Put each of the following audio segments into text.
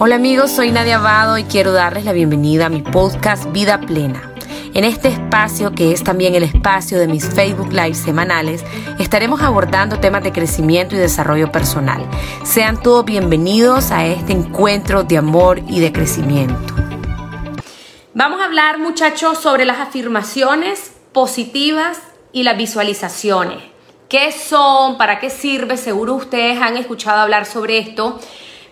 Hola amigos, soy Nadia Abado y quiero darles la bienvenida a mi podcast Vida Plena. En este espacio, que es también el espacio de mis Facebook Live semanales, estaremos abordando temas de crecimiento y desarrollo personal. Sean todos bienvenidos a este encuentro de amor y de crecimiento. Vamos a hablar muchachos sobre las afirmaciones positivas y las visualizaciones. ¿Qué son? ¿Para qué sirve? Seguro ustedes han escuchado hablar sobre esto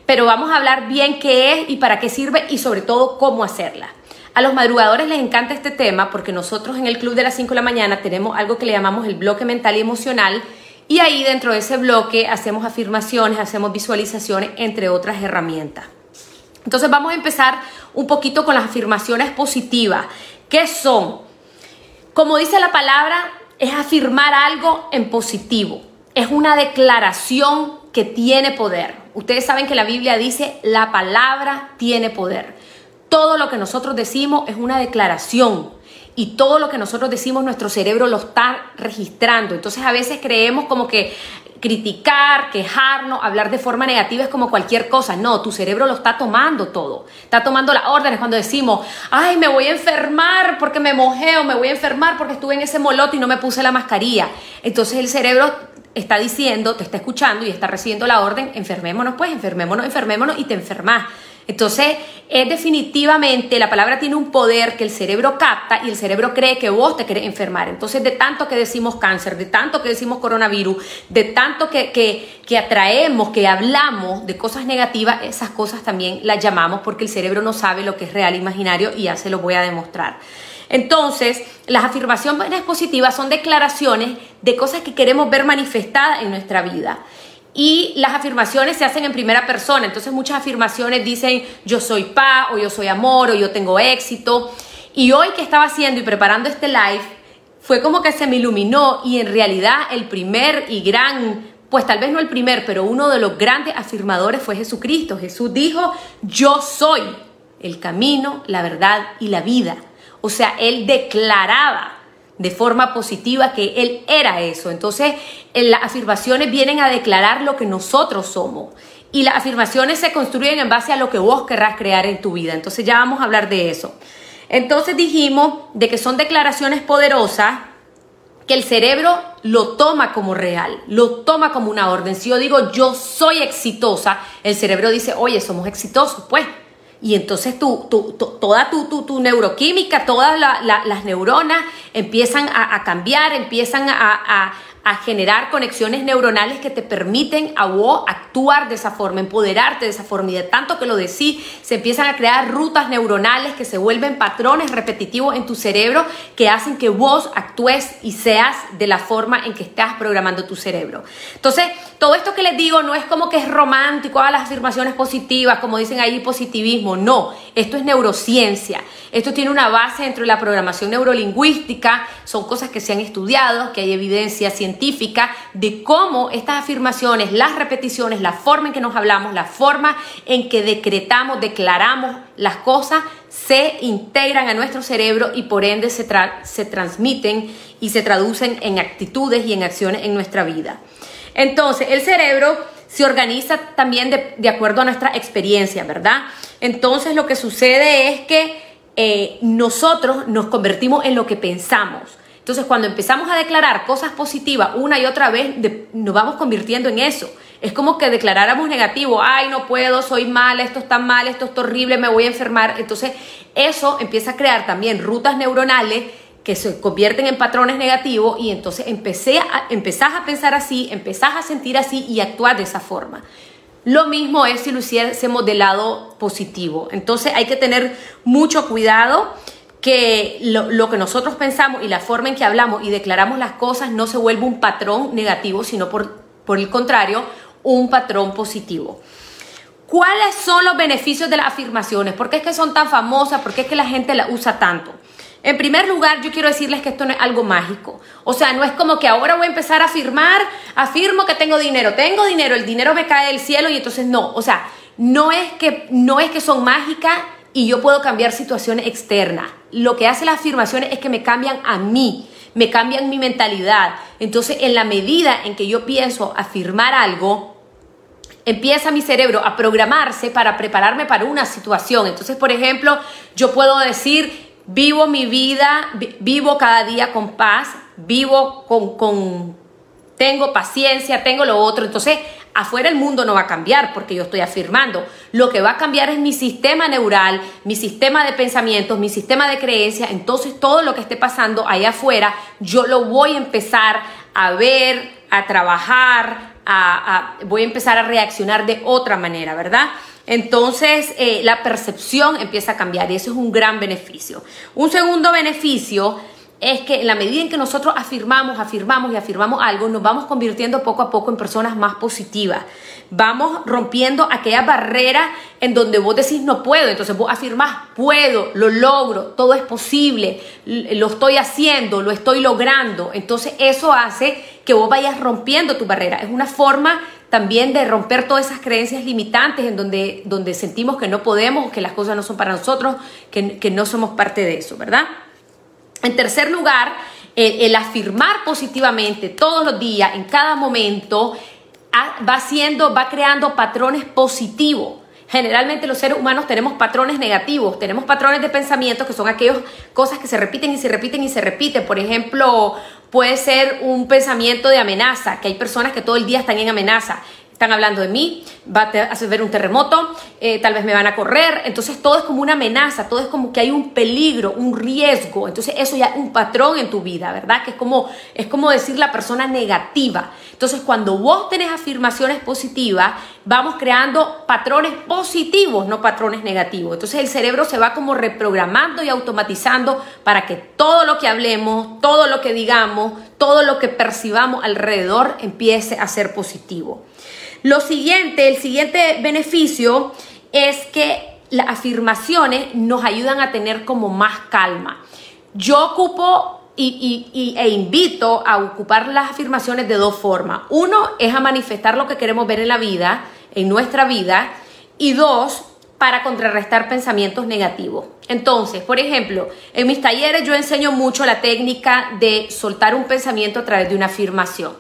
pero vamos a hablar bien qué es y para qué sirve y sobre todo cómo hacerla. A los madrugadores les encanta este tema porque nosotros en el club de las 5 de la mañana tenemos algo que le llamamos el bloque mental y emocional y ahí dentro de ese bloque hacemos afirmaciones, hacemos visualizaciones, entre otras herramientas. Entonces vamos a empezar un poquito con las afirmaciones positivas. ¿Qué son? Como dice la palabra, es afirmar algo en positivo. Es una declaración que tiene poder. Ustedes saben que la Biblia dice, la palabra tiene poder. Todo lo que nosotros decimos es una declaración y todo lo que nosotros decimos nuestro cerebro lo está registrando. Entonces a veces creemos como que criticar, quejarnos, hablar de forma negativa es como cualquier cosa. No, tu cerebro lo está tomando todo. Está tomando las órdenes cuando decimos, ay, me voy a enfermar porque me mojé o me voy a enfermar porque estuve en ese molote y no me puse la mascarilla. Entonces el cerebro está diciendo, te está escuchando y está recibiendo la orden, enfermémonos, pues enfermémonos, enfermémonos y te enfermas. Entonces, es definitivamente, la palabra tiene un poder que el cerebro capta y el cerebro cree que vos te querés enfermar. Entonces, de tanto que decimos cáncer, de tanto que decimos coronavirus, de tanto que, que, que atraemos, que hablamos de cosas negativas, esas cosas también las llamamos porque el cerebro no sabe lo que es real imaginario y ya se lo voy a demostrar. Entonces, las afirmaciones positivas son declaraciones de cosas que queremos ver manifestadas en nuestra vida. Y las afirmaciones se hacen en primera persona. Entonces, muchas afirmaciones dicen yo soy paz, o yo soy amor, o yo tengo éxito. Y hoy que estaba haciendo y preparando este live, fue como que se me iluminó y en realidad el primer y gran pues tal vez no el primer, pero uno de los grandes afirmadores fue Jesucristo. Jesús dijo, yo soy el camino, la verdad y la vida. O sea, él declaraba de forma positiva que él era eso. Entonces, las afirmaciones vienen a declarar lo que nosotros somos. Y las afirmaciones se construyen en base a lo que vos querrás crear en tu vida. Entonces ya vamos a hablar de eso. Entonces dijimos de que son declaraciones poderosas que el cerebro lo toma como real, lo toma como una orden. Si yo digo yo soy exitosa, el cerebro dice, oye, somos exitosos, pues y entonces tu, toda tu, neuroquímica, todas las neuronas empiezan a, cambiar, empiezan a generar conexiones neuronales que te permiten a vos actuar de esa forma, empoderarte de esa forma. Y de tanto que lo decís, se empiezan a crear rutas neuronales que se vuelven patrones repetitivos en tu cerebro que hacen que vos actúes y seas de la forma en que estás programando tu cerebro. Entonces, todo esto que les digo no es como que es romántico, a las afirmaciones positivas, como dicen ahí, positivismo. No, esto es neurociencia. Esto tiene una base dentro de la programación neurolingüística. Son cosas que se han estudiado, que hay evidencia científica de cómo estas afirmaciones, las repeticiones, la forma en que nos hablamos, la forma en que decretamos, declaramos las cosas, se integran a nuestro cerebro y por ende se, se transmiten y se traducen en actitudes y en acciones en nuestra vida. Entonces, el cerebro se organiza también de, acuerdo a nuestra experiencia, ¿verdad? Entonces, lo que sucede es que eh, nosotros nos convertimos en lo que pensamos. Entonces, cuando empezamos a declarar cosas positivas una y otra vez, nos vamos convirtiendo en eso. Es como que declaráramos negativo, ay, no puedo, soy mal, esto está mal, esto es horrible, me voy a enfermar. Entonces, eso empieza a crear también rutas neuronales que se convierten en patrones negativos y entonces empecé a, empezás a pensar así, empezás a sentir así y actuar de esa forma. Lo mismo es si lo hiciésemos del lado positivo. Entonces hay que tener mucho cuidado que lo, que nosotros pensamos y la forma en que hablamos y declaramos las cosas no se vuelve un patrón negativo, sino por, por el contrario, un patrón positivo. ¿Cuáles son los beneficios de las afirmaciones? ¿Por qué es que son tan famosas? ¿Por qué es que la gente las usa tanto? En primer lugar, yo quiero decirles que esto no es algo mágico. O sea, no es como que ahora voy a empezar a afirmar, afirmo que tengo dinero, tengo dinero, el dinero me cae del cielo y entonces no. O sea, no es que, no es que son mágicas y yo puedo cambiar situaciones externas. Lo que hace las afirmaciones es que me cambian a mí, me cambian mi mentalidad. Entonces, en la medida en que yo pienso afirmar algo, empieza mi cerebro a programarse para prepararme para una situación. Entonces, por ejemplo, yo puedo decir, vivo mi vida, vivo cada día con paz, vivo con, con tengo paciencia, tengo lo otro. Entonces, afuera el mundo no va a cambiar porque yo estoy afirmando. Lo que va a cambiar es mi sistema neural, mi sistema de pensamientos, mi sistema de creencias. Entonces, todo lo que esté pasando allá afuera, yo lo voy a empezar a ver, a trabajar, voy a empezar a reaccionar de otra manera, ¿verdad? Entonces eh, la percepción empieza a cambiar y eso es un gran beneficio. Un segundo beneficio es que en la medida en que nosotros afirmamos, afirmamos y afirmamos algo, nos vamos convirtiendo poco a poco en personas más positivas. Vamos rompiendo aquella barrera en donde vos decís no puedo, entonces vos afirmás puedo, lo logro, todo es posible, lo estoy haciendo, lo estoy logrando. Entonces eso hace que vos vayas rompiendo tu barrera. Es una forma también de romper todas esas creencias limitantes en donde, donde sentimos que no podemos, que las cosas no son para nosotros, que, que no somos parte de eso, ¿verdad? En tercer lugar, el, afirmar positivamente todos los días, en cada momento, va haciendo, va creando patrones positivos. Generalmente los seres humanos tenemos patrones negativos, tenemos patrones de pensamiento que son aquellas cosas que se repiten y se repiten y se repiten. Por ejemplo, puede ser un pensamiento de amenaza, que hay personas que todo el día están en amenaza están hablando de mí, va a hacer un terremoto, eh, tal vez me van a correr, entonces todo es como una amenaza, todo es como que hay un peligro, un riesgo, entonces eso ya es un patrón en tu vida, ¿verdad? Que es como, es como decir la persona negativa. Entonces cuando vos tenés afirmaciones positivas, vamos creando patrones positivos, no patrones negativos. Entonces el cerebro se va como reprogramando y automatizando para que todo lo que hablemos, todo lo que digamos, todo lo que percibamos alrededor empiece a ser positivo. Lo siguiente, el siguiente beneficio es que las afirmaciones nos ayudan a tener como más calma. Yo ocupo y, e invito a ocupar las afirmaciones de dos formas. Uno es a manifestar lo que queremos ver en la vida, en nuestra vida, y dos, para contrarrestar pensamientos negativos. Entonces, por ejemplo, en mis talleres yo enseño mucho la técnica de soltar un pensamiento a través de una afirmación.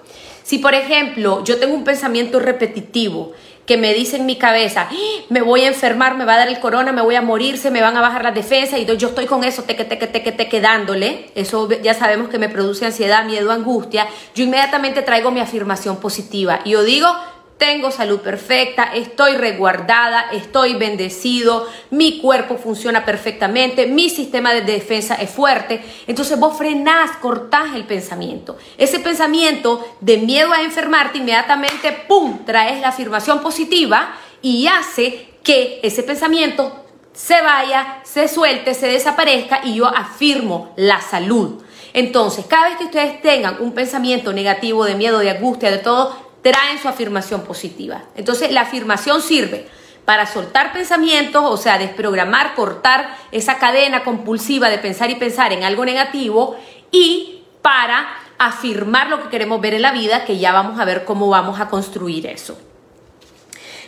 Si, por ejemplo, yo tengo un pensamiento repetitivo que me dice en mi cabeza, ¡Ah! me voy a enfermar, me va a dar el corona, me voy a morir, se me van a bajar las defensas y yo estoy con eso, teque, teque, teque, teque, dándole, eso ya sabemos que me produce ansiedad, miedo, angustia, yo inmediatamente traigo mi afirmación positiva y yo digo, tengo salud perfecta, estoy resguardada, estoy bendecido, mi cuerpo funciona perfectamente, mi sistema de defensa es fuerte. Entonces vos frenás, cortás el pensamiento. Ese pensamiento de miedo a enfermarte, inmediatamente, ¡pum!, traes la afirmación positiva y hace que ese pensamiento se vaya, se suelte, se desaparezca y yo afirmo la salud. Entonces, cada vez que ustedes tengan un pensamiento negativo de miedo, de angustia, de todo, traen su afirmación positiva. Entonces la afirmación sirve para soltar pensamientos, o sea, desprogramar, cortar esa cadena compulsiva de pensar y pensar en algo negativo y para afirmar lo que queremos ver en la vida, que ya vamos a ver cómo vamos a construir eso.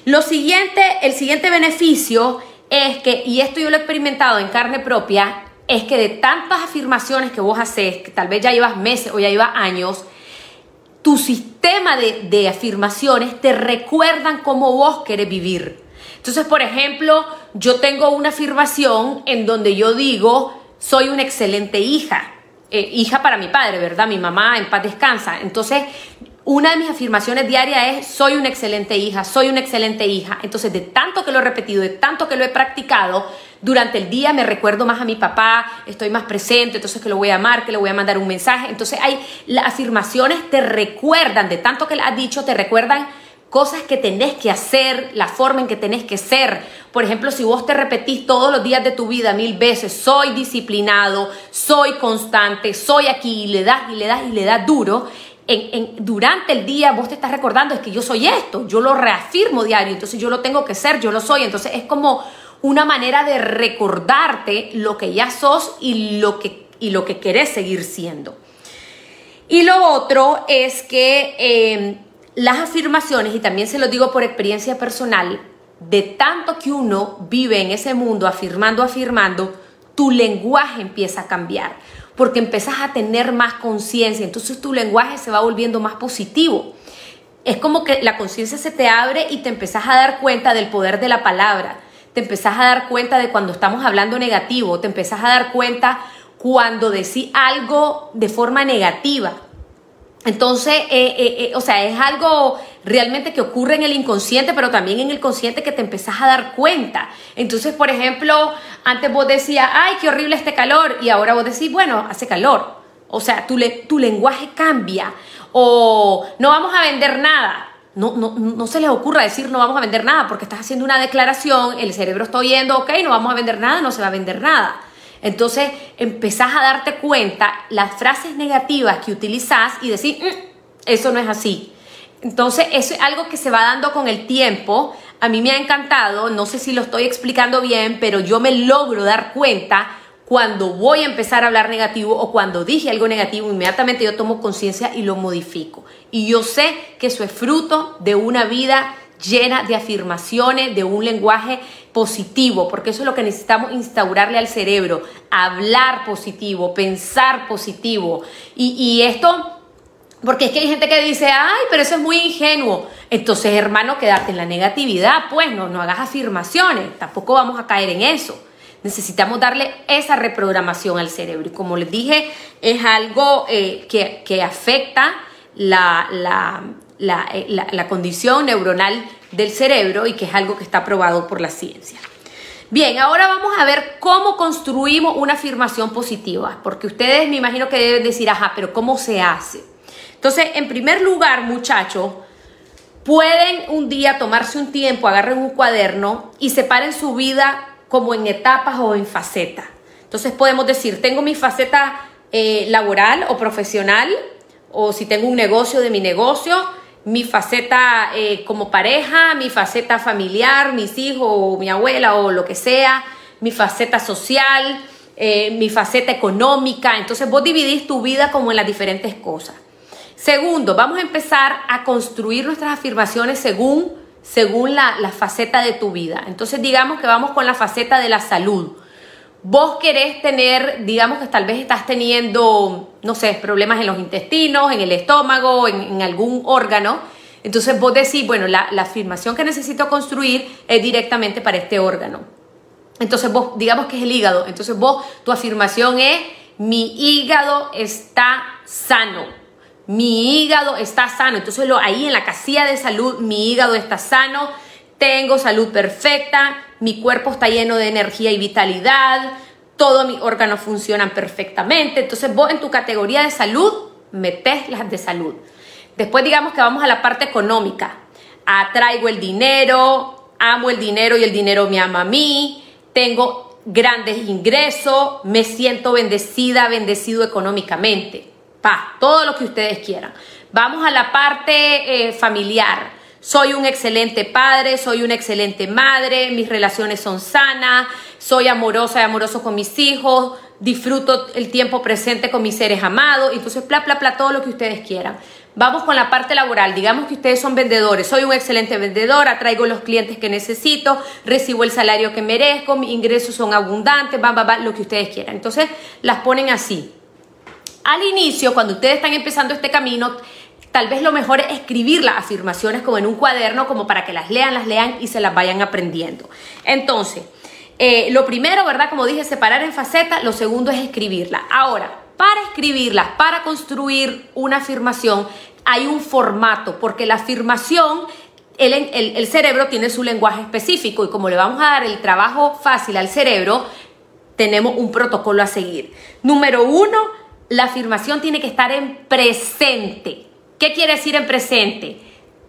Lo siguiente, el siguiente beneficio es que, y esto yo lo he experimentado en carne propia, es que de tantas afirmaciones que vos haces, que tal vez ya llevas meses o ya llevas años, tu sistema de, afirmaciones te recuerdan cómo vos querés vivir. Entonces, por ejemplo, yo tengo una afirmación en donde yo digo, soy una excelente hija. Eh, hija para mi padre, ¿verdad? Mi mamá en paz descansa. Entonces, una de mis afirmaciones diarias es, soy una excelente hija, soy una excelente hija. Entonces, de tanto que lo he repetido, de tanto que lo he practicado, durante el día me recuerdo más a mi papá, estoy más presente, entonces que lo voy a amar, que le voy a mandar un mensaje. Entonces hay las afirmaciones te recuerdan, de tanto que le has dicho, te recuerdan cosas que tenés que hacer, la forma en que tenés que ser. Por ejemplo, si vos te repetís todos los días de tu vida mil veces, soy disciplinado, soy constante, soy aquí, y le das y le das y le das duro, en, durante el día vos te estás recordando es que yo soy esto, yo lo reafirmo diario, entonces yo lo tengo que ser, yo lo soy, entonces es como una manera de recordarte lo que ya sos y lo que, y lo que querés seguir siendo. Y lo otro es que em, las afirmaciones, y también se lo digo por experiencia personal, de tanto que uno vive en ese mundo afirmando, afirmando, tu lenguaje empieza a cambiar, porque empezás a tener más conciencia, entonces tu lenguaje se va volviendo más positivo. es como que la conciencia se te abre y te empezás a dar cuenta del poder de la palabra, te empezás a dar cuenta de cuando estamos hablando negativo, te empezás a dar cuenta cuando decís algo de forma negativa. Entonces, eh, eh, eh, o sea, es algo realmente que ocurre en el inconsciente, pero también en el consciente que te empezás a dar cuenta. Entonces, por ejemplo, antes vos decías, ay, qué horrible este calor, y ahora vos decís, bueno, hace calor. O sea, tu, tu lenguaje cambia. O no vamos a vender nada. No, no, no se les ocurra decir no vamos a vender nada porque estás haciendo una declaración, el cerebro está oyendo, ok, no vamos a vender nada, no se va a vender nada. Entonces empezás a darte cuenta las frases negativas que utilizás y decir, mm, eso no es así. Entonces eso es algo que se va dando con el tiempo. A mí me ha encantado, no sé si lo estoy explicando bien, pero yo me logro dar cuenta cuando voy a empezar a hablar negativo o cuando dije algo negativo, inmediatamente yo tomo conciencia y lo modifico. Y yo sé que eso es fruto de una vida llena de afirmaciones, de un lenguaje positivo, porque eso es lo que necesitamos instaurarle al cerebro, hablar positivo, pensar positivo. Y, esto, porque es que hay gente que dice, ay, pero eso es muy ingenuo. Entonces, hermano, quédate en la negatividad, pues no, no hagas afirmaciones, tampoco vamos a caer en eso. Necesitamos darle esa reprogramación al cerebro. Y como les dije, es algo eh, que, que, afecta la, la eh, la, condición neuronal del cerebro y que es algo que está probado por la ciencia. Bien, ahora vamos a ver cómo construimos una afirmación positiva, porque ustedes me imagino que deben decir, ajá, pero ¿cómo se hace? Entonces, en primer lugar, muchachos, pueden un día tomarse un tiempo, agarren un cuaderno y separen su vida como en etapas o en facetas. Entonces podemos decir, tengo mi faceta eh, laboral o profesional, o si tengo un negocio de mi negocio, mi faceta eh, como pareja, mi faceta familiar, mis hijos, o mi abuela o lo que sea, mi faceta social, eh, mi faceta económica. Entonces vos dividís tu vida como en las diferentes cosas. Segundo, vamos a empezar a construir nuestras afirmaciones según, según la, la faceta de tu vida. Entonces digamos que vamos con la faceta de la salud vos querés tener, digamos que tal vez estás teniendo, no sé, problemas en los intestinos, en el estómago, en, algún órgano, entonces vos decís, bueno, la, la, afirmación que necesito construir es directamente para este órgano. Entonces vos, digamos que es el hígado, entonces vos, tu afirmación es, mi hígado está sano. Mi hígado está sano. Entonces lo, ahí en la casilla de salud, mi hígado está sano tengo salud perfecta, mi cuerpo está lleno de energía y vitalidad, todos mis órganos funcionan perfectamente. Entonces vos en tu categoría de salud metes las de salud. Después digamos que vamos a la parte económica. Atraigo el dinero, amo el dinero y el dinero me ama a mí, tengo grandes ingresos, me siento bendecida, bendecido económicamente. Pa, todo lo que ustedes quieran. Vamos a la parte eh, familiar soy un excelente padre, soy una excelente madre, mis relaciones son sanas, soy amorosa y amoroso con mis hijos, disfruto el tiempo presente con mis seres amados, entonces bla, bla, bla, todo lo que ustedes quieran. Vamos con la parte laboral. Digamos que ustedes son vendedores. Soy un excelente vendedor, atraigo los clientes que necesito, recibo el salario que merezco, mis ingresos son abundantes, va, va, va, lo que ustedes quieran. Entonces las ponen así. Al inicio, cuando ustedes están empezando este camino, tal vez lo mejor es escribir las afirmaciones como en un cuaderno, como para que las lean, las lean y se las vayan aprendiendo. Entonces, eh, lo primero, ¿verdad? Como dije, separar en facetas, lo segundo es escribirla. Ahora, para escribirlas, para construir una afirmación, hay un formato, porque la afirmación el, el, cerebro tiene su lenguaje específico y como le vamos a dar el trabajo fácil al cerebro, tenemos un protocolo a seguir. Número uno, la afirmación tiene que estar en presente. ¿Qué quiere decir en presente?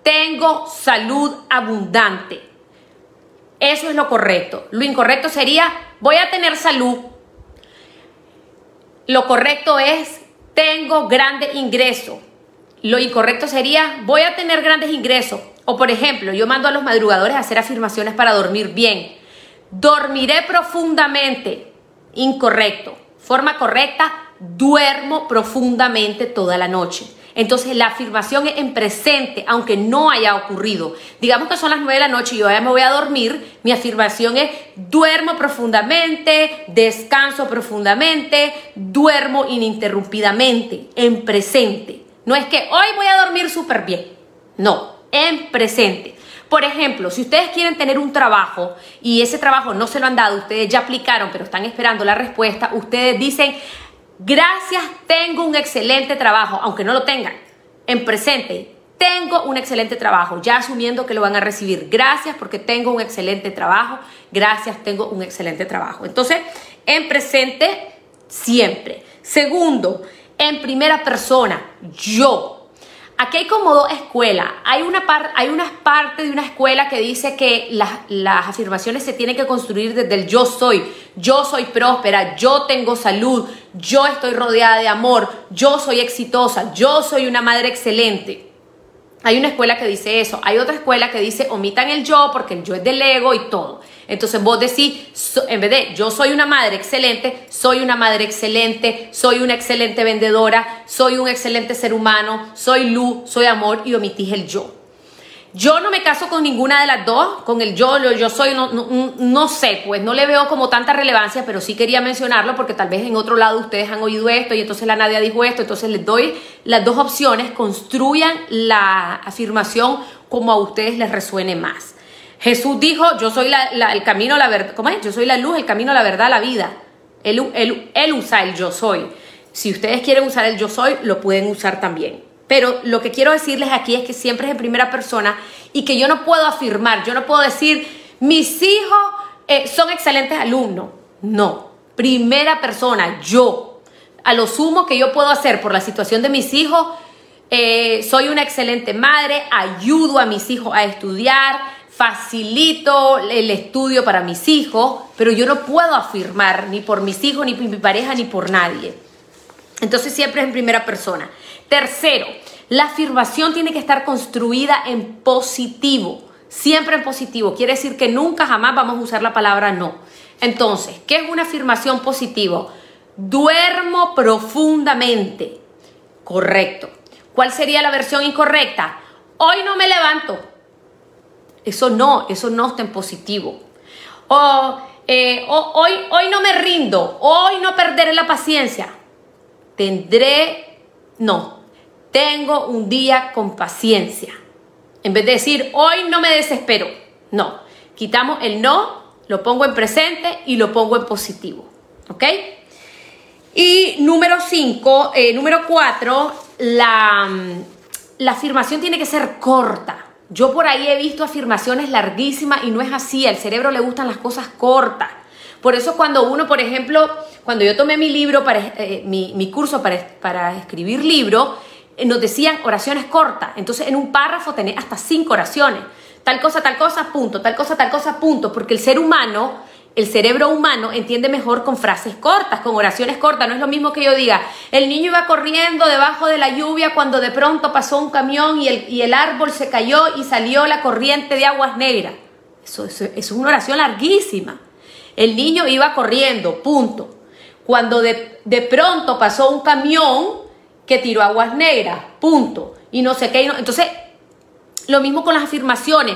Tengo salud abundante. Eso es lo correcto. Lo incorrecto sería, voy a tener salud. Lo correcto es, tengo grandes ingresos. Lo incorrecto sería, voy a tener grandes ingresos. O por ejemplo, yo mando a los madrugadores a hacer afirmaciones para dormir bien. Dormiré profundamente. Incorrecto. Forma correcta, duermo profundamente toda la noche. Entonces la afirmación es en presente, aunque no haya ocurrido. Digamos que son las 9 de la noche y yo ya me voy a dormir, mi afirmación es duermo profundamente, descanso profundamente, duermo ininterrumpidamente, en presente. No es que hoy voy a dormir súper bien. No, en presente. Por ejemplo, si ustedes quieren tener un trabajo y ese trabajo no se lo han dado, ustedes ya aplicaron, pero están esperando la respuesta, ustedes dicen, gracias, tengo un excelente trabajo, aunque no lo tengan, en presente. Tengo un excelente trabajo, ya asumiendo que lo van a recibir. Gracias porque tengo un excelente trabajo. Gracias, tengo un excelente trabajo. Entonces, en presente, siempre. Segundo, en primera persona, yo. Aquí hay como dos escuelas. Hay una, hay una parte de una escuela que dice que las, las afirmaciones se tienen que construir desde el yo soy. Yo soy próspera, yo tengo salud, yo estoy rodeada de amor, yo soy exitosa, yo soy una madre excelente. Hay una escuela que dice eso, hay otra escuela que dice omitan el yo porque el yo es del ego y todo. Entonces vos decís, en vez de yo soy una madre excelente, soy una madre excelente, soy una excelente vendedora, soy un excelente ser humano, soy luz, soy amor y omitís el yo. Yo no me caso con ninguna de las dos, con el yo, lo yo soy, no, no, no, sé, pues no le veo como tanta relevancia, pero sí quería mencionarlo porque tal vez en otro lado ustedes han oído esto y entonces la Nadia dijo esto, entonces les doy las dos opciones, construyan la afirmación como a ustedes les resuene más. Jesús dijo, yo soy el camino, la verdad, ¿cómo es? Yo soy la luz, el camino, la verdad, la vida. Él, él, él usa el yo soy. Si ustedes quieren usar el yo soy, lo pueden usar también. Pero lo que quiero decirles aquí es que siempre es en primera persona y que yo no puedo afirmar, yo no puedo decir, mis hijos eh, son excelentes alumnos. No, primera persona, yo. A lo sumo que yo puedo hacer por la situación de mis hijos, eh, soy una excelente madre, ayudo a mis hijos a estudiar, facilito el estudio para mis hijos, pero yo no puedo afirmar ni por mis hijos, ni por mi pareja, ni por nadie. Entonces siempre es en primera persona. Tercero, la afirmación tiene que estar construida en positivo, siempre en positivo. Quiere decir que nunca jamás vamos a usar la palabra no. Entonces, ¿qué es una afirmación positiva? Duermo profundamente. Correcto. ¿Cuál sería la versión incorrecta? Hoy no me levanto. Eso no, eso no está en positivo. O, eh, hoy, hoy no me rindo, hoy no perderé la paciencia. Tendré, no, tengo un día con paciencia. En vez de decir, hoy no me desespero. No, quitamos el no, lo pongo en presente y lo pongo en positivo. ¿Ok? Y número 5, eh, número 4, la, mm, la afirmación tiene que ser corta. Yo por ahí he visto afirmaciones larguísimas y no es así. Al cerebro le gustan las cosas cortas. Por eso cuando uno, por ejemplo, cuando yo tomé mi libro, para, eh, mi, curso para, para escribir libro, eh, nos decían oraciones cortas. Entonces en un párrafo tenés hasta cinco oraciones. Tal cosa, tal cosa, punto. Tal cosa, tal cosa, punto. Porque el ser humano, el cerebro humano entiende mejor con frases cortas, con oraciones cortas. No es lo mismo que yo diga, el niño iba corriendo debajo de la lluvia cuando de pronto pasó un camión y el, y el árbol se cayó y salió la corriente de aguas negras. Eso, es una oración larguísima. El niño iba corriendo, punto. Cuando de, de pronto pasó un camión que tiró aguas negras, punto. Y no sé qué. Entonces, lo mismo con las afirmaciones.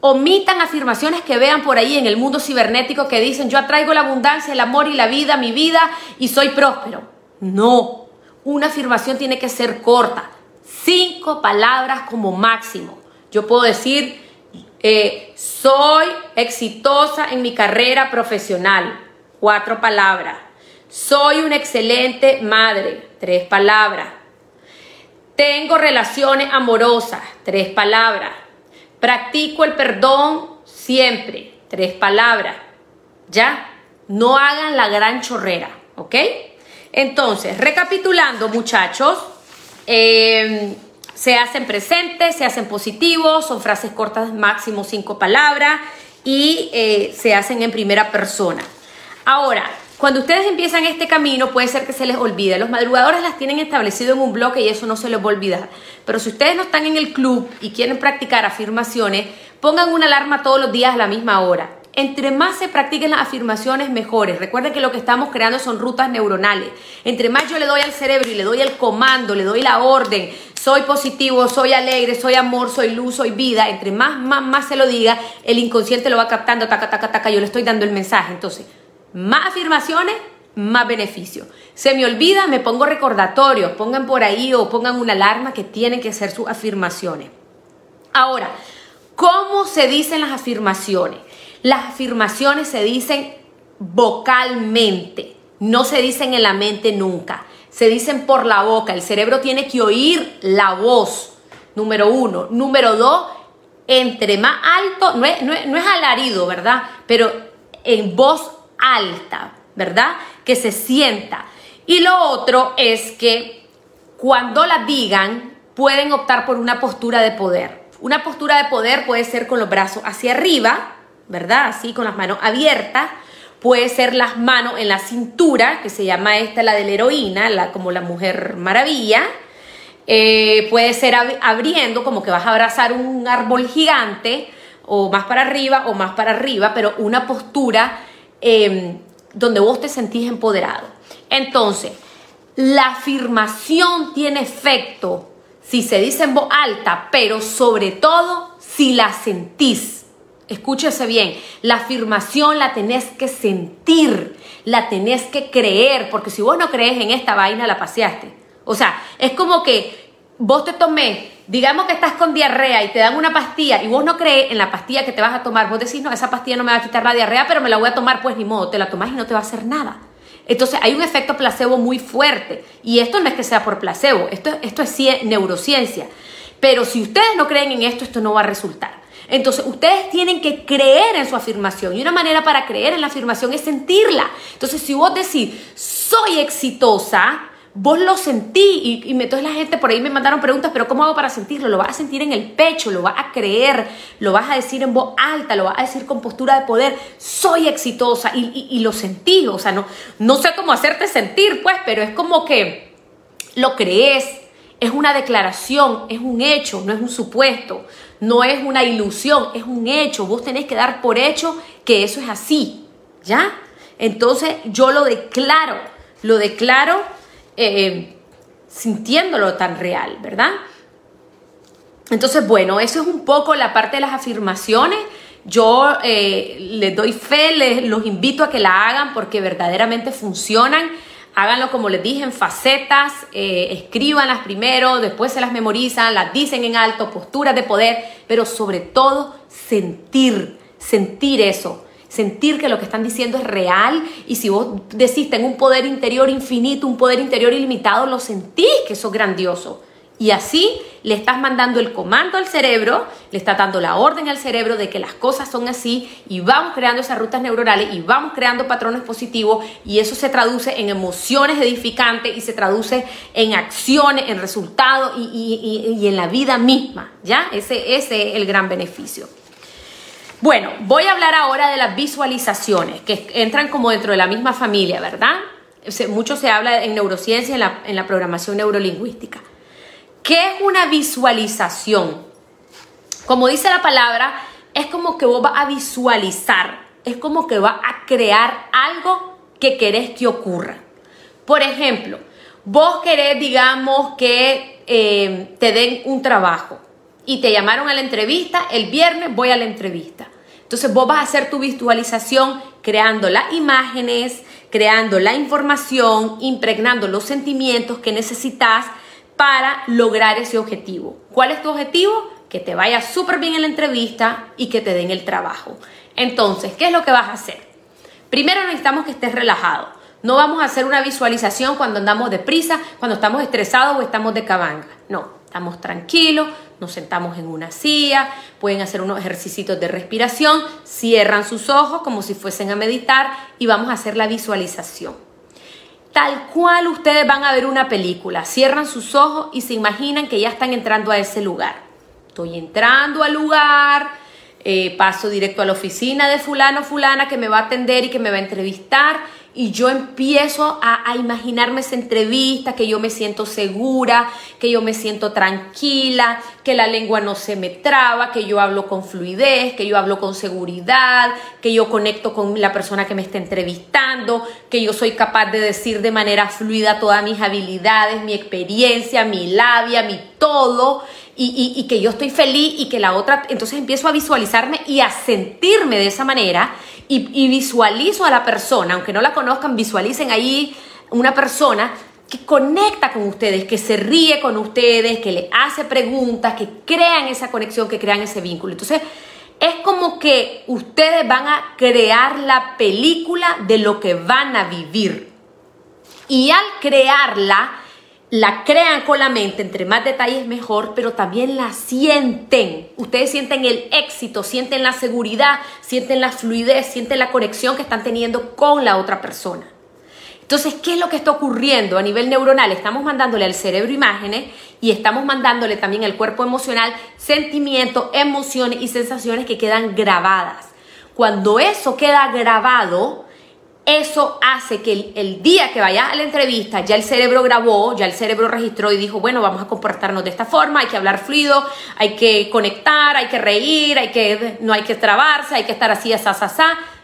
Omitan afirmaciones que vean por ahí en el mundo cibernético que dicen yo atraigo la abundancia, el amor y la vida a mi vida y soy próspero. No, una afirmación tiene que ser corta. Cinco palabras como máximo. Yo puedo decir, eh, soy exitosa en mi carrera profesional. Cuatro palabras. Soy una excelente madre. Tres palabras. Tengo relaciones amorosas. Tres palabras. Practico el perdón siempre. Tres palabras. ¿Ya? No hagan la gran chorrera. ¿Ok? Entonces, recapitulando muchachos, em, se hacen presentes, se hacen positivos, son frases cortas, máximo cinco palabras y eh, se hacen en primera persona. Ahora, cuando ustedes empiezan este camino puede ser que se les olvide. Los madrugadores las tienen establecido en un bloque y eso no se les va a olvidar. Pero si ustedes no están en el club y quieren practicar afirmaciones, pongan una alarma todos los días a la misma hora. Entre más se practiquen las afirmaciones, mejores. Recuerden que lo que estamos creando son rutas neuronales. Entre más yo le doy al cerebro y le doy el comando, le doy la orden, soy positivo, soy alegre, soy amor, soy luz, soy vida, entre más, más, más se lo diga, el inconsciente lo va captando, taca, taca, taca, yo le estoy dando el mensaje. Entonces, más afirmaciones, más beneficio. Se me olvida, me pongo recordatorios, pongan por ahí o pongan una alarma que tienen que ser sus afirmaciones. Ahora, ¿cómo se dicen las afirmaciones? Las afirmaciones se dicen vocalmente, no se dicen en la mente nunca, se dicen por la boca, el cerebro tiene que oír la voz, número uno. Número dos, entre más alto, no es, no es alarido, ¿verdad? Pero en voz alta, ¿verdad? Que se sienta. Y lo otro es que cuando la digan, pueden optar por una postura de poder. Una postura de poder puede ser con los brazos hacia arriba, ¿verdad? Así, con las manos abiertas. Puede ser las manos en la cintura, que se llama esta la de la heroína, la, como la mujer maravilla. Eh, puede ser abriendo, como que vas a abrazar un árbol gigante, o más para arriba o más para arriba, pero una postura em, donde vos te sentís empoderado. Entonces, la afirmación tiene efecto si se dice en voz alta, pero sobre todo si la sentís. Escúchese bien, la afirmación la tenés que sentir, la tenés que creer, porque si vos no crees en esta vaina, la paseaste. O sea, es como que vos te tomé, digamos que estás con diarrea y te dan una pastilla y vos no crees en la pastilla que te vas a tomar, vos decís, no, esa pastilla no me va a quitar la diarrea, pero me la voy a tomar, pues ni modo, te la tomás y no te va a hacer nada. Entonces hay un efecto placebo muy fuerte y esto no es que sea por placebo, esto, esto es neurociencia. Pero si ustedes no creen en esto, esto no va a resultar. Entonces, ustedes tienen que creer en su afirmación. Y una manera para creer en la afirmación es sentirla. Entonces, si vos decís, soy exitosa, vos lo sentí y, y, entonces la gente por ahí me mandaron preguntas, pero ¿cómo hago para sentirlo? Lo vas a sentir en el pecho, lo vas a creer, lo vas a decir en voz alta, lo vas a decir con postura de poder, soy exitosa y, y, lo sentí, o sea, no, no sé cómo hacerte sentir, pues, pero es como que lo crees, es una declaración, es un hecho, no es un supuesto, no es una ilusión, es un hecho, vos tenés que dar por hecho que eso es así, ¿ya? Entonces yo lo declaro, lo declaro eh, sintiéndolo tan real, ¿verdad? Entonces, bueno, eso es un poco la parte de las afirmaciones. Yo eh, les doy fe, les, los invito a que la hagan porque verdaderamente funcionan. Háganlo como les dije en facetas, eh, escríbanlas primero, después se las memorizan, las dicen en alto, posturas de poder, pero sobre todo sentir, sentir eso sentir que lo que están diciendo es real y si vos decís tengo un poder interior infinito, un poder interior ilimitado, lo sentís que eso es grandioso. Y así le estás mandando el comando al cerebro, le estás dando la orden al cerebro de que las cosas son así y vamos creando esas rutas neuronales y vamos creando patrones positivos y eso se traduce en emociones edificantes y se traduce en acciones, en resultados y, y en la vida misma, ¿ya? Ese, ese es el gran beneficio. Bueno, voy a hablar ahora de las visualizaciones, que entran como dentro de la misma familia, ¿verdad? mucho se habla en neurociencia, en la, en la programación neurolingüística. ¿Qué es una visualización? Como dice la palabra, es como que vos vas a visualizar, es como que vas a crear algo que querés que ocurra. Por ejemplo, vos querés, digamos, que eh, te den un trabajo y te llamaron a la entrevista, el viernes voy a la entrevista. Entonces vos vas a hacer tu visualización creando las imágenes, creando la información, impregnando los sentimientos que necesitas para lograr ese objetivo. ¿Cuál es tu objetivo? Que te vaya súper bien en la entrevista y que te den el trabajo. Entonces, ¿qué es lo que vas a hacer? Primero necesitamos que estés relajado. No vamos a hacer una visualización cuando andamos deprisa, cuando estamos estresados o estamos de cabanga. No, estamos tranquilos, nos sentamos en una silla, pueden hacer unos ejercicios de respiración, cierran sus ojos como si fuesen a meditar y vamos a hacer la visualización. Tal cual ustedes van a ver una película, cierran sus ojos y se imaginan que ya están entrando a ese lugar. Estoy entrando al lugar, eh, paso directo a la oficina de fulano, fulana que me va a atender y que me va a entrevistar y yo empiezo a, imaginarme esa entrevista, que yo me siento segura, que yo me siento tranquila, que la lengua no se me traba, que yo hablo con fluidez, que yo hablo con seguridad, que yo conecto con la persona que me está entrevistando, que yo soy capaz de decir de manera fluida todas mis habilidades, mi experiencia, mi labia, mi todo. Y, y, que yo estoy feliz y que la otra, entonces empiezo a visualizarme y a sentirme de esa manera y, visualizo a la persona, aunque no la conozcan, visualicen ahí una persona que conecta con ustedes, que se ríe con ustedes, que le hace preguntas, que crean esa conexión, que crean ese vínculo. Entonces, es como que ustedes van a crear la película de lo que van a vivir. Y al crearla, la crean con la mente, entre más detalles mejor, pero también la sienten. Ustedes sienten el éxito, sienten la seguridad, sienten la fluidez, sienten la conexión que están teniendo con la otra persona. Entonces, ¿qué es lo que está ocurriendo a nivel neuronal? Estamos mandándole al cerebro imágenes y estamos mandándole también al cuerpo emocional sentimientos, emociones y sensaciones que quedan grabadas. Cuando eso queda grabado, eso hace que el, día que vaya a la entrevista ya el cerebro grabó, ya el cerebro registró y dijo, bueno, vamos a comportarnos de esta forma, hay que hablar fluido, hay que conectar, hay que reír, hay que, no hay que trabarse, hay que estar así, así, así,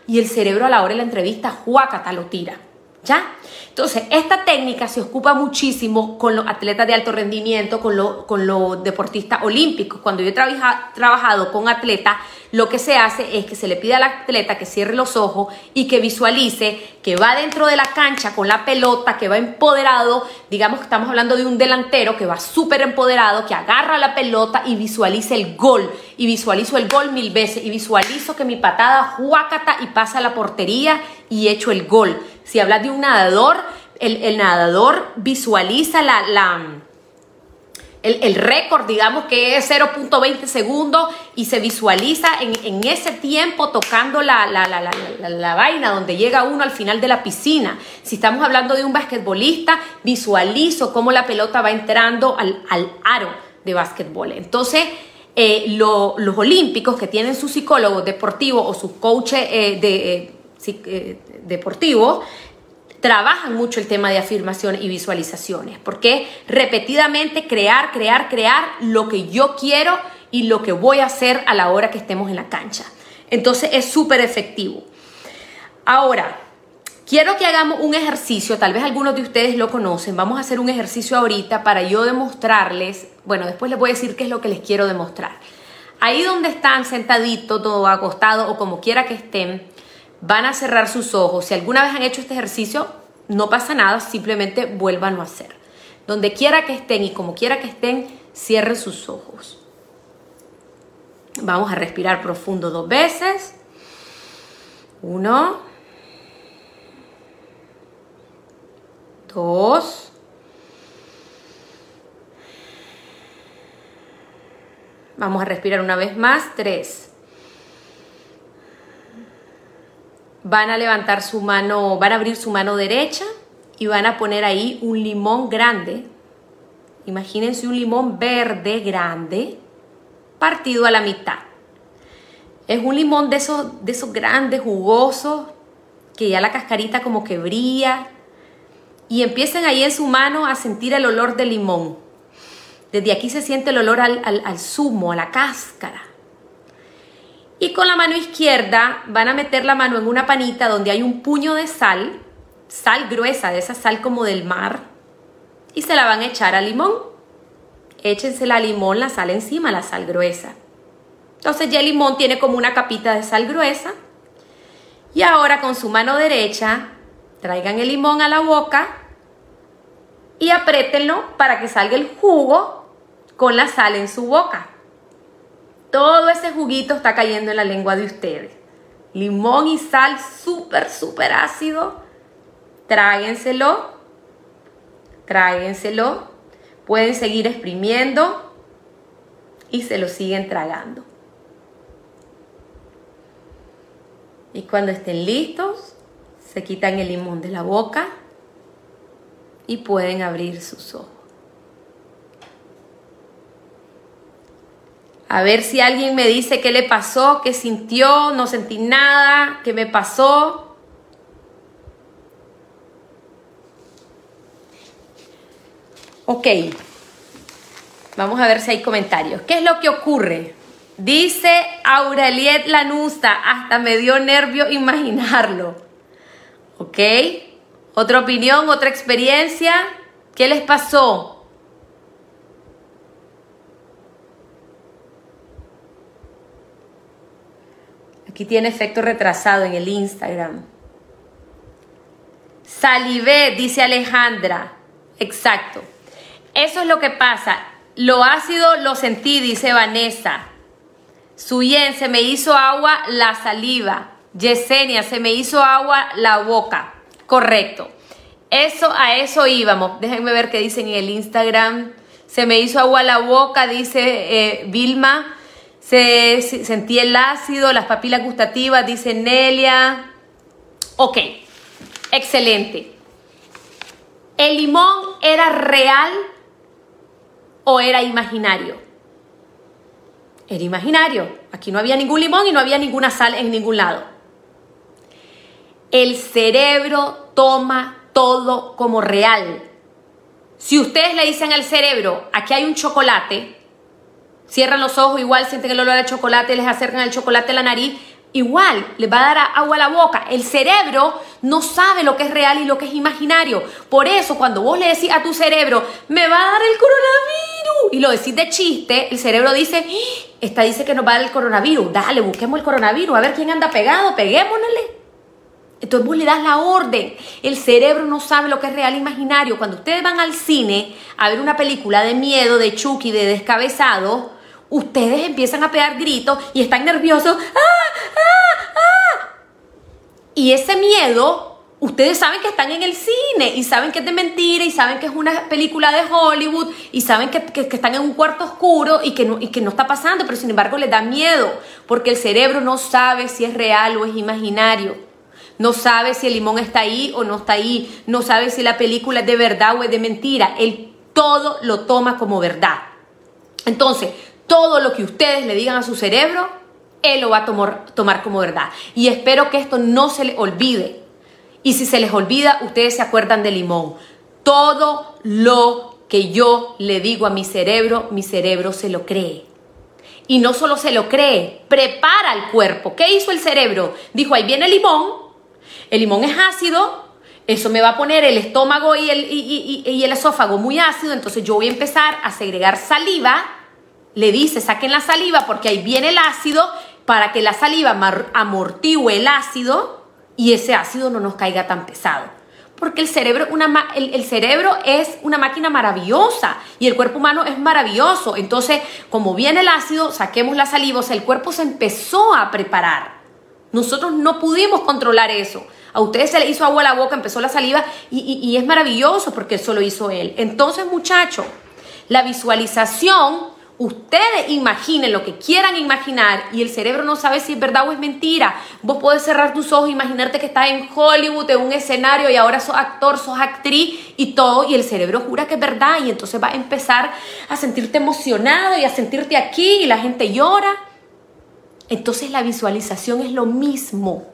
y el cerebro a la hora de la entrevista, juacata, lo tira. ¿Ya? Entonces, esta técnica se ocupa muchísimo con los atletas de alto rendimiento, con, con los deportistas olímpicos. Cuando yo he trabajado con atletas, lo que se hace es que se le pide al atleta que cierre los ojos y que visualice que va dentro de la cancha con la pelota, que va empoderado, digamos que estamos hablando de un delantero que va súper empoderado, que agarra la pelota y visualice el gol. Y visualizo el gol mil veces y visualizo que mi patada juácata y pasa a la portería y echo el gol. Si hablas de un nadador, el, nadador visualiza la, la el, récord, digamos que es 0.20 segundos y se visualiza en, ese tiempo tocando la, la, vaina donde llega uno al final de la piscina. Si estamos hablando de un basquetbolista, visualizo cómo la pelota va entrando al, aro de basquetbol. Entonces, eh, los olímpicos que tienen su psicólogo deportivo o sus coaches eh, de, eh, deportivos, trabajan mucho el tema de afirmación y visualizaciones, porque repetidamente crear, crear, crear lo que yo quiero y lo que voy a hacer a la hora que estemos en la cancha. Entonces es súper efectivo. Ahora, quiero que hagamos un ejercicio, tal vez algunos de ustedes lo conocen, vamos a hacer un ejercicio ahorita para yo demostrarles, bueno, después les voy a decir qué es lo que les quiero demostrar. Ahí donde están sentaditos, todo acostado o como quiera que estén, van a cerrar sus ojos. Si alguna vez han hecho este ejercicio, no pasa nada, simplemente vuelvan a hacer. Donde quiera que estén y como quiera que estén, cierren sus ojos. Vamos a respirar profundo dos veces. Uno. Dos. Vamos a respirar una vez más. Tres. Van a levantar su mano, van a abrir su mano derecha y van a poner ahí un limón grande. Imagínense un limón verde grande partido a la mitad. Es un limón de esos, de esos grandes, jugosos, que ya la cascarita como que brilla. Y empiecen ahí en su mano a sentir el olor del limón. Desde aquí se siente el olor al, al zumo, a la cáscara. Y con la mano izquierda van a meter la mano en una panita donde hay un puño de sal, sal gruesa, de esa sal como del mar, y se la van a echar al limón. Échense la limón, la sal encima, la sal gruesa. Entonces ya el limón tiene como una capita de sal gruesa. Y ahora con su mano derecha, traigan el limón a la boca y apriétenlo para que salga el jugo con la sal en su boca. Todo ese juguito está cayendo en la lengua de ustedes. Limón y sal súper, súper ácido. Tráguenselo. Tráguenselo. Pueden seguir exprimiendo y se lo siguen tragando. Y cuando estén listos, se quitan el limón de la boca y pueden abrir sus ojos. A ver si alguien me dice qué le pasó, qué sintió, no sentí nada, qué me pasó. Ok, vamos a ver si hay comentarios. ¿Qué es lo que ocurre? Dice Aureliet Lanusta, hasta me dio nervio imaginarlo. ¿Ok? ¿Otra opinión, otra experiencia? ¿Qué les pasó? Aquí tiene efecto retrasado en el Instagram. Salivé, dice Alejandra. Exacto. Eso es lo que pasa. Lo ácido lo sentí, dice Vanessa. Suyen, se me hizo agua la saliva. Yesenia, se me hizo agua la boca. Correcto. Eso, a eso íbamos. Déjenme ver qué dicen en el Instagram. Se me hizo agua la boca, dice eh, Vilma. Se, sentí el ácido, las papilas gustativas, dice Nelia. Ok, excelente. ¿El limón era real o era imaginario? Era imaginario. Aquí no había ningún limón y no había ninguna sal en ningún lado. El cerebro toma todo como real. Si ustedes le dicen al cerebro, aquí hay un chocolate, cierran los ojos, igual sienten el olor al chocolate, les acercan el chocolate a la nariz, igual les va a dar agua a la boca. El cerebro no sabe lo que es real y lo que es imaginario. Por eso, cuando vos le decís a tu cerebro, me va a dar el coronavirus, y lo decís de chiste, el cerebro dice, ¡Ah! esta dice que nos va a dar el coronavirus, dale, busquemos el coronavirus, a ver quién anda pegado, peguémonosle. Entonces vos le das la orden. El cerebro no sabe lo que es real e imaginario. Cuando ustedes van al cine a ver una película de miedo, de Chucky, de descabezado, ustedes empiezan a pegar gritos y están nerviosos. ¡Ah, ah, ah! Y ese miedo, ustedes saben que están en el cine y saben que es de mentira y saben que es una película de Hollywood y saben que, están en un cuarto oscuro y que, no, y que no está pasando, pero sin embargo les da miedo porque el cerebro no sabe si es real o es imaginario. No sabe si el limón está ahí o no está ahí. No sabe si la película es de verdad o es de mentira. Él todo lo toma como verdad. Entonces, todo lo que ustedes le digan a su cerebro, él lo va a tomar, como verdad. Y espero que esto no se le olvide. Y si se les olvida, ustedes se acuerdan del limón. Todo lo que yo le digo a mi cerebro, mi cerebro se lo cree. Y no solo se lo cree, prepara el cuerpo. ¿Qué hizo el cerebro? Dijo, ahí viene el limón, el limón es ácido, eso me va a poner el estómago y el, y, el esófago muy ácido, entonces yo voy a empezar a segregar saliva. Le dice, saquen la saliva porque ahí viene el ácido para que la saliva amortigüe el ácido y ese ácido no nos caiga tan pesado. Porque el cerebro, una, el cerebro es una máquina maravillosa y el cuerpo humano es maravilloso. Entonces, como viene el ácido, saquemos la saliva, o sea, el cuerpo se empezó a preparar. Nosotros no pudimos controlar eso. A ustedes se le hizo agua a la boca, empezó la saliva y, es maravilloso porque eso lo hizo él. Entonces, muchachos, la visualización, ustedes imaginen lo que quieran imaginar y el cerebro no sabe si es verdad o es mentira. Vos podés cerrar tus ojos, imaginarte que estás en Hollywood, en un escenario y ahora sos actor, sos actriz y todo, y el cerebro jura que es verdad y entonces va a empezar a sentirte emocionado y a sentirte aquí y la gente llora. Entonces la visualización es lo mismo.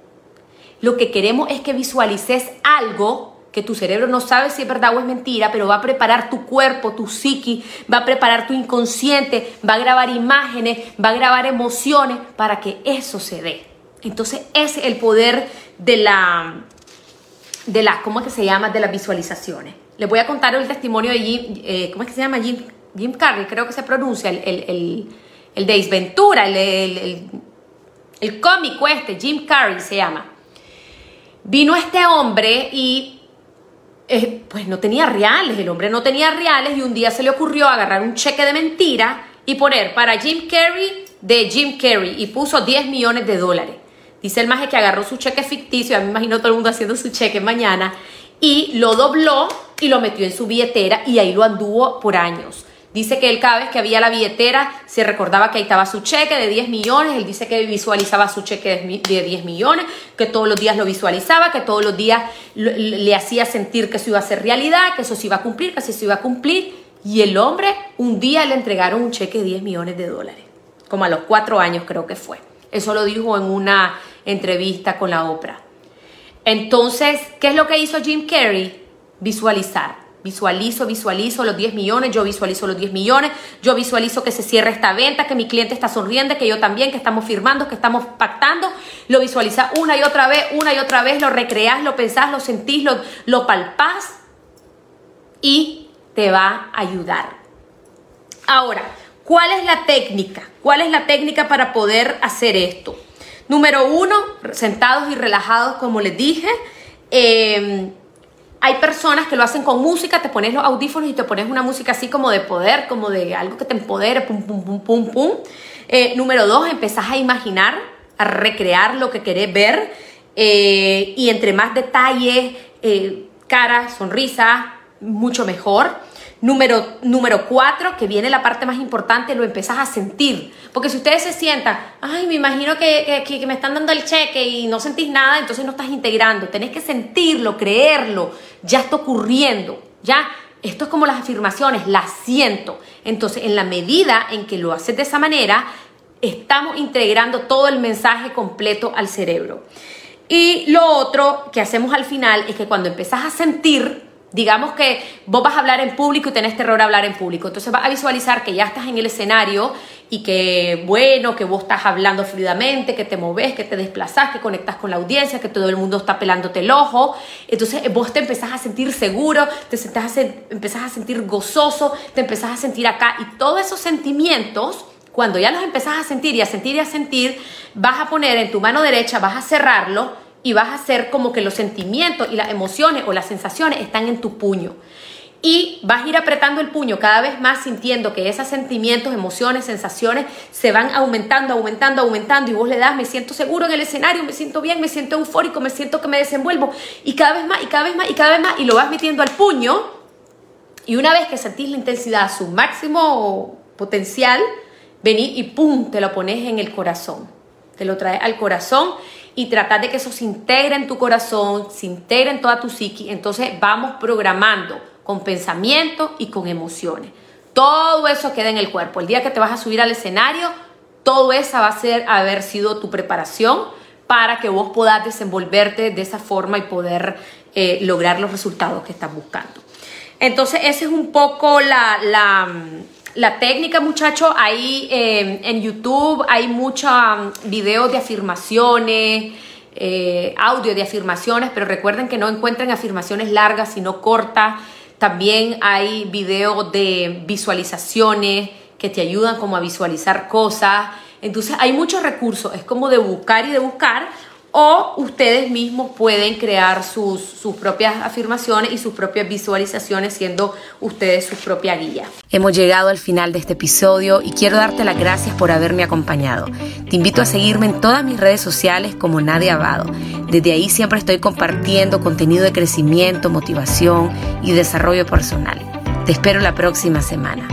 Lo que queremos es que visualices algo que tu cerebro no sabe si es verdad o es mentira, pero va a preparar tu cuerpo, tu psiqui, va a preparar tu inconsciente, va a grabar imágenes, va a grabar emociones para que eso se dé. Entonces ese es el poder de la, de la ¿cómo es que se llama? De las visualizaciones. Les voy a contar el testimonio de Jim, eh, ¿cómo es que se llama? Jim, Jim Carrey, creo que se pronuncia, el, el, el, de Isventura, el, el, el cómico este, Jim Carrey se llama. Vino este hombre y eh, pues no tenía reales, el hombre no tenía reales y un día se le ocurrió agarrar un cheque de mentira y poner para Jim Carrey de Jim Carrey y puso 10 millones de dólares. Dice el maje que agarró su cheque ficticio, a me imagino todo el mundo haciendo su cheque mañana, y lo dobló y lo metió en su billetera y ahí lo anduvo por años. Dice que él cada vez que había la billetera se recordaba que ahí estaba su cheque de 10 millones, él dice que visualizaba su cheque de 10 millones, que todos los días lo visualizaba, que todos los días le hacía sentir que eso iba a ser realidad, que eso se iba a cumplir, que eso se iba a cumplir. Y el hombre un día le entregaron un cheque de 10 millones de dólares, como a los cuatro años creo que fue. Eso lo dijo en una entrevista con la Oprah. Entonces, ¿qué es lo que hizo Jim Carrey? Visualizar Visualizo, visualizo los 10 millones, yo visualizo los 10 millones, yo visualizo que se cierra esta venta, que mi cliente está sonriendo, que yo también, que estamos firmando, que estamos pactando. Lo visualiza una y otra vez, una y otra vez, lo recreas, lo pensás, lo sentís, lo, lo palpás y te va a ayudar. Ahora, ¿cuál es la técnica? ¿Cuál es la técnica para poder hacer esto? Número uno, sentados y relajados, como les dije. Eh, hay personas que lo hacen con música, te pones los audífonos y te pones una música así como de poder, como de algo que te empodere, pum, pum, pum, pum, pum. Eh, número dos, empezás a imaginar, a recrear lo que querés ver eh, y entre más detalles, eh, cara, sonrisa, mucho mejor. Número, número cuatro, que viene la parte más importante, lo empezás a sentir. Porque si ustedes se sientan, ay, me imagino que, que, me están dando el cheque y no sentís nada, entonces no estás integrando. Tenés que sentirlo, creerlo, ya está ocurriendo, ya. Esto es como las afirmaciones, las siento. Entonces, en la medida en que lo haces de esa manera, estamos integrando todo el mensaje completo al cerebro. Y lo otro que hacemos al final es que cuando empezás a sentir, digamos que vos vas a hablar en público y tenés terror a hablar en público, entonces vas a visualizar que ya estás en el escenario y que bueno, que vos estás hablando fluidamente, que te moves, que te desplazás, que conectas con la audiencia, que todo el mundo está pelándote el ojo, entonces vos te empezás a sentir seguro, te empezás a sentir gozoso, te empezás a sentir acá y todos esos sentimientos cuando ya los empezás a sentir y a sentir y a sentir, vas a poner en tu mano derecha, vas a cerrarlo y vas a hacer como que los sentimientos y las emociones o las sensaciones están en tu puño. Y vas a ir apretando el puño cada vez más sintiendo que esos sentimientos, emociones, sensaciones se van aumentando, aumentando, aumentando y vos le das, me siento seguro en el escenario, me siento bien, me siento eufórico, me siento que me desenvuelvo y cada vez más y cada vez más y cada vez más y lo vas metiendo al puño y una vez que sentís la intensidad a su máximo potencial, Vení y pum, te lo pones en el corazón. Te lo traes al corazón y tratar de que eso se integre en tu corazón, se integre en toda tu psiqui. Entonces vamos programando con pensamientos y con emociones. Todo eso queda en el cuerpo. El día que te vas a subir al escenario, todo eso va a ser haber sido tu preparación para que vos puedas desenvolverte de esa forma y poder eh, lograr los resultados que estás buscando. Entonces, esa es un poco la, la la técnica, muchachos, ahí eh, en YouTube hay muchos um, videos de afirmaciones, eh, audio de afirmaciones, pero recuerden que no encuentren afirmaciones largas, sino cortas. También hay videos de visualizaciones que te ayudan como a visualizar cosas. Entonces hay muchos recursos, es como de buscar y de buscar, o ustedes mismos pueden crear sus, sus, propias afirmaciones y sus propias visualizaciones siendo ustedes su propia guía. Hemos llegado al final de este episodio y quiero darte las gracias por haberme acompañado. Te invito a seguirme en todas mis redes sociales como Nadia Abado. Desde ahí siempre estoy compartiendo contenido de crecimiento, motivación y desarrollo personal. Te espero la próxima semana.